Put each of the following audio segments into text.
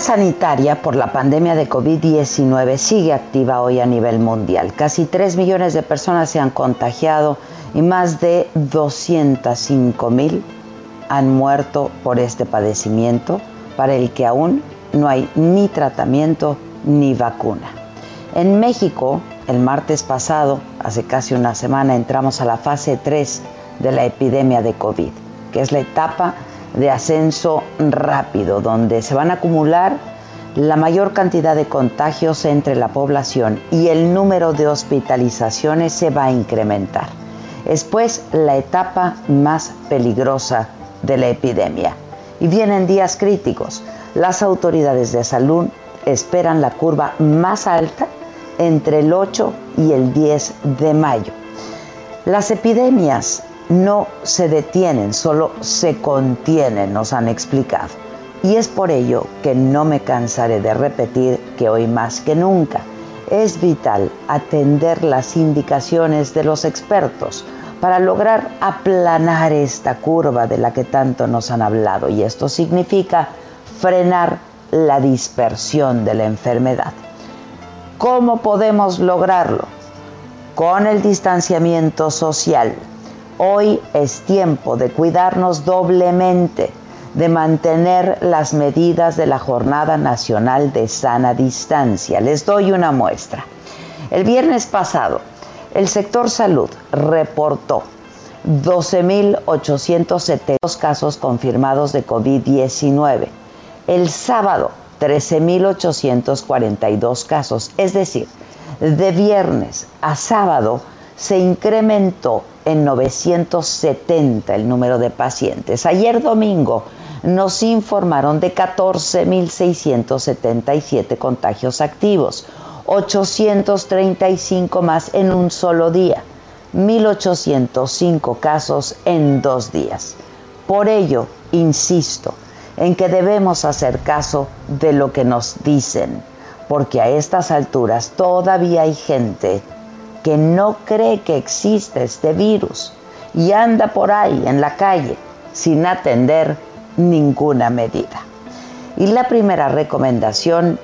Sanitaria por la pandemia de COVID-19 sigue activa hoy a nivel mundial. Casi 3 millones de personas se han contagiado y más de 205 mil han muerto por este padecimiento para el que aún no hay ni tratamiento ni vacuna. En México, el martes pasado, hace casi una semana, entramos a la fase 3 de la epidemia de COVID, que es la etapa de ascenso rápido, donde se van a acumular la mayor cantidad de contagios entre la población y el número de hospitalizaciones se va a incrementar. Es pues la etapa más peligrosa de la epidemia. Y vienen días críticos. Las autoridades de salud esperan la curva más alta entre el 8 y el 10 de mayo. Las epidemias no se detienen, solo se contienen, nos han explicado. Y es por ello que no me cansaré de repetir que hoy más que nunca es vital atender las indicaciones de los expertos para lograr aplanar esta curva de la que tanto nos han hablado. Y esto significa frenar la dispersión de la enfermedad. ¿Cómo podemos lograrlo? Con el distanciamiento social, Hoy es tiempo de cuidarnos doblemente, de mantener las medidas de la Jornada Nacional de Sana Distancia. Les doy una muestra. El viernes pasado, el sector salud reportó 12.872 casos confirmados de COVID-19. El sábado, 13.842 casos. Es decir, de viernes a sábado se incrementó en 970 el número de pacientes. Ayer domingo nos informaron de 14.677 contagios activos, 835 más en un solo día, 1.805 casos en dos días. Por ello, insisto en que debemos hacer caso de lo que nos dicen, porque a estas alturas todavía hay gente que no cree que existe este virus y anda por ahí en la calle sin atender ninguna medida. Y la primera recomendación,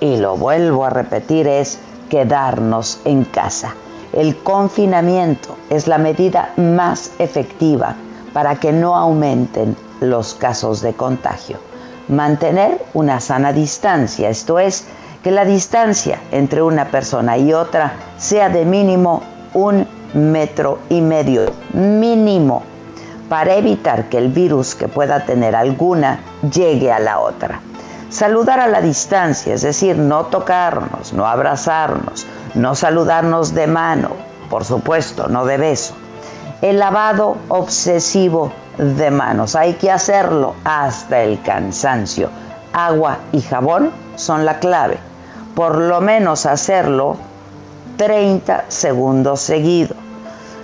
y lo vuelvo a repetir, es quedarnos en casa. El confinamiento es la medida más efectiva para que no aumenten los casos de contagio. Mantener una sana distancia, esto es, que la distancia entre una persona y otra sea de mínimo un metro y medio, mínimo, para evitar que el virus que pueda tener alguna llegue a la otra. Saludar a la distancia, es decir, no tocarnos, no abrazarnos, no saludarnos de mano, por supuesto, no de beso. El lavado obsesivo de manos, hay que hacerlo hasta el cansancio. Agua y jabón son la clave por lo menos hacerlo 30 segundos seguidos.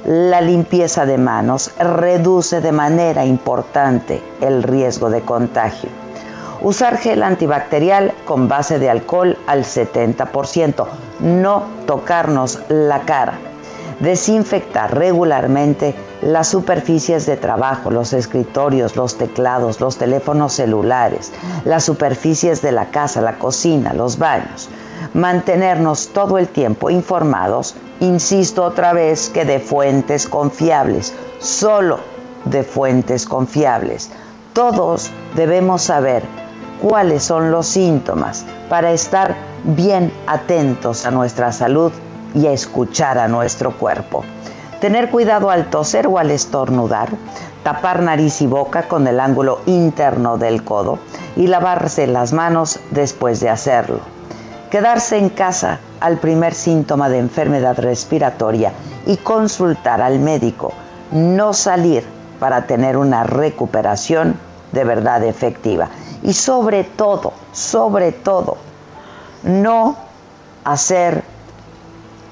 La limpieza de manos reduce de manera importante el riesgo de contagio. Usar gel antibacterial con base de alcohol al 70%. No tocarnos la cara. Desinfectar regularmente las superficies de trabajo, los escritorios, los teclados, los teléfonos celulares, las superficies de la casa, la cocina, los baños. mantenernos todo el tiempo informados, insisto otra vez que de fuentes confiables, solo de fuentes confiables. Todos debemos saber cuáles son los síntomas para estar bien atentos a nuestra salud y escuchar a nuestro cuerpo. Tener cuidado al toser o al estornudar, tapar nariz y boca con el ángulo interno del codo y lavarse las manos después de hacerlo. Quedarse en casa al primer síntoma de enfermedad respiratoria y consultar al médico. No salir para tener una recuperación de verdad efectiva. Y sobre todo, sobre todo, no hacer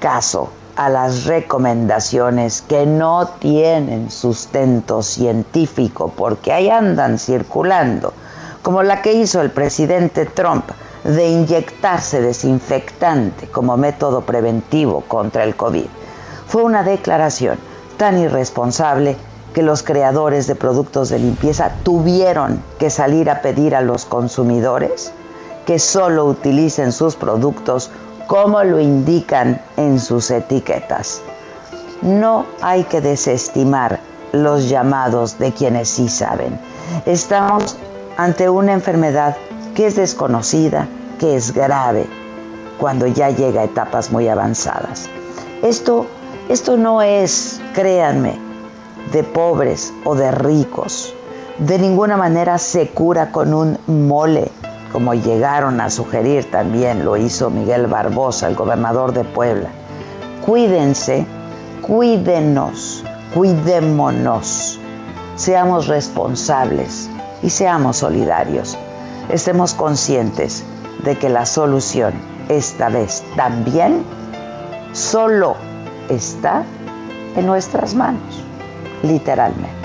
caso a las recomendaciones que no tienen sustento científico, porque ahí andan circulando, como la que hizo el presidente Trump de inyectarse desinfectante como método preventivo contra el COVID. Fue una declaración tan irresponsable que los creadores de productos de limpieza tuvieron que salir a pedir a los consumidores que solo utilicen sus productos como lo indican en sus etiquetas. No hay que desestimar los llamados de quienes sí saben. Estamos ante una enfermedad que es desconocida, que es grave, cuando ya llega a etapas muy avanzadas. Esto, esto no es, créanme, de pobres o de ricos. De ninguna manera se cura con un mole, como llegaron a sugerir también, lo hizo Miguel Barbosa, el gobernador de Puebla. Cuídense, cuídenos, cuidémonos, seamos responsables y seamos solidarios. Estemos conscientes de que la solución esta vez también solo está en nuestras manos, literalmente.